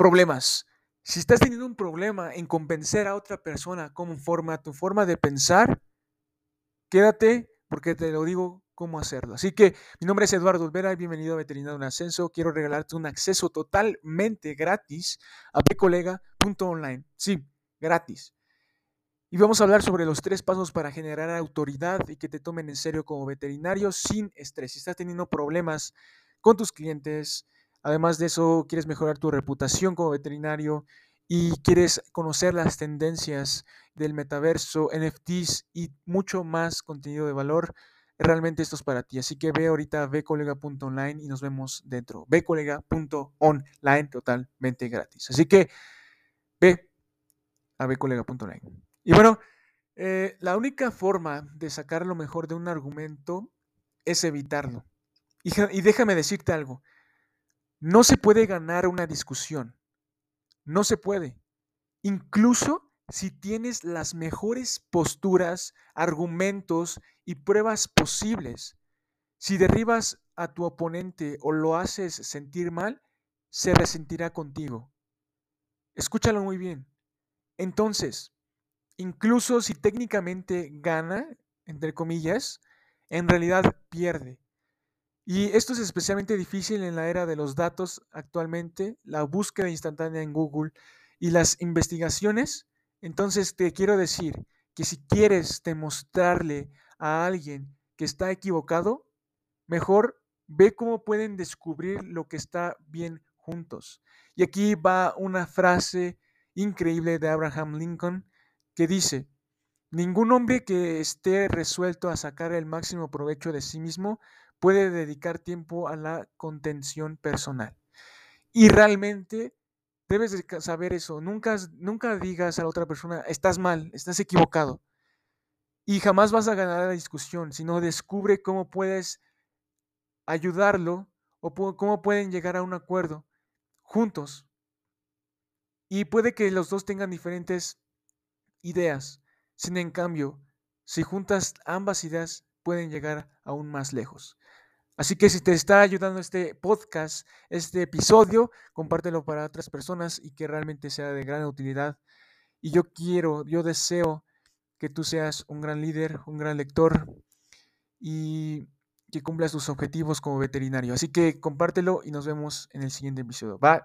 problemas. Si estás teniendo un problema en convencer a otra persona cómo forma tu forma de pensar, quédate porque te lo digo cómo hacerlo. Así que mi nombre es Eduardo Olvera y bienvenido a Veterinario en Ascenso. Quiero regalarte un acceso totalmente gratis a becolega.online. Sí, gratis. Y vamos a hablar sobre los tres pasos para generar autoridad y que te tomen en serio como veterinario sin estrés. Si estás teniendo problemas con tus clientes, además de eso, quieres mejorar tu reputación como veterinario y quieres conocer las tendencias del metaverso, NFTs y mucho más contenido de valor, realmente esto es para ti. Así que ve ahorita a vcolega.online y nos vemos dentro. vcolega.online totalmente gratis. Así que ve a vcolega.online. Y bueno, eh, la única forma de sacar lo mejor de un argumento es evitarlo. y déjame decirte algo. No se puede ganar una discusión. No se puede. Incluso si tienes las mejores posturas, argumentos y pruebas posibles, si derribas a tu oponente o lo haces sentir mal, se resentirá contigo. Escúchalo muy bien. Entonces, incluso si técnicamente gana, entre comillas, en realidad pierde. Y esto es especialmente difícil en la era de los datos actualmente, la búsqueda instantánea en Google y las investigaciones entonces te quiero decir que si quieres demostrarle a alguien que está equivocado, mejor ve cómo pueden descubrir lo que está bien juntos. Y aquí va una frase increíble de Abraham Lincoln que dice, ningún hombre que esté resuelto a sacar el máximo provecho de sí mismo puede dedicar tiempo a la contención personal. Y realmente Debes de saber eso. Nunca, nunca digas a la otra persona, estás mal, estás equivocado. Y jamás vas a ganar la discusión, sino descubre cómo puedes ayudarlo o cómo pueden llegar a un acuerdo juntos. Y puede que los dos tengan diferentes ideas. Sin en cambio, si juntas ambas ideas, pueden llegar aún más lejos. Así que si te está ayudando este podcast, este episodio, compártelo para otras personas y que realmente sea de gran utilidad. Y yo quiero, yo deseo que tú seas un gran líder, un gran lector y que cumplas tus objetivos como veterinario. Así que compártelo y nos vemos en el siguiente episodio. Bye.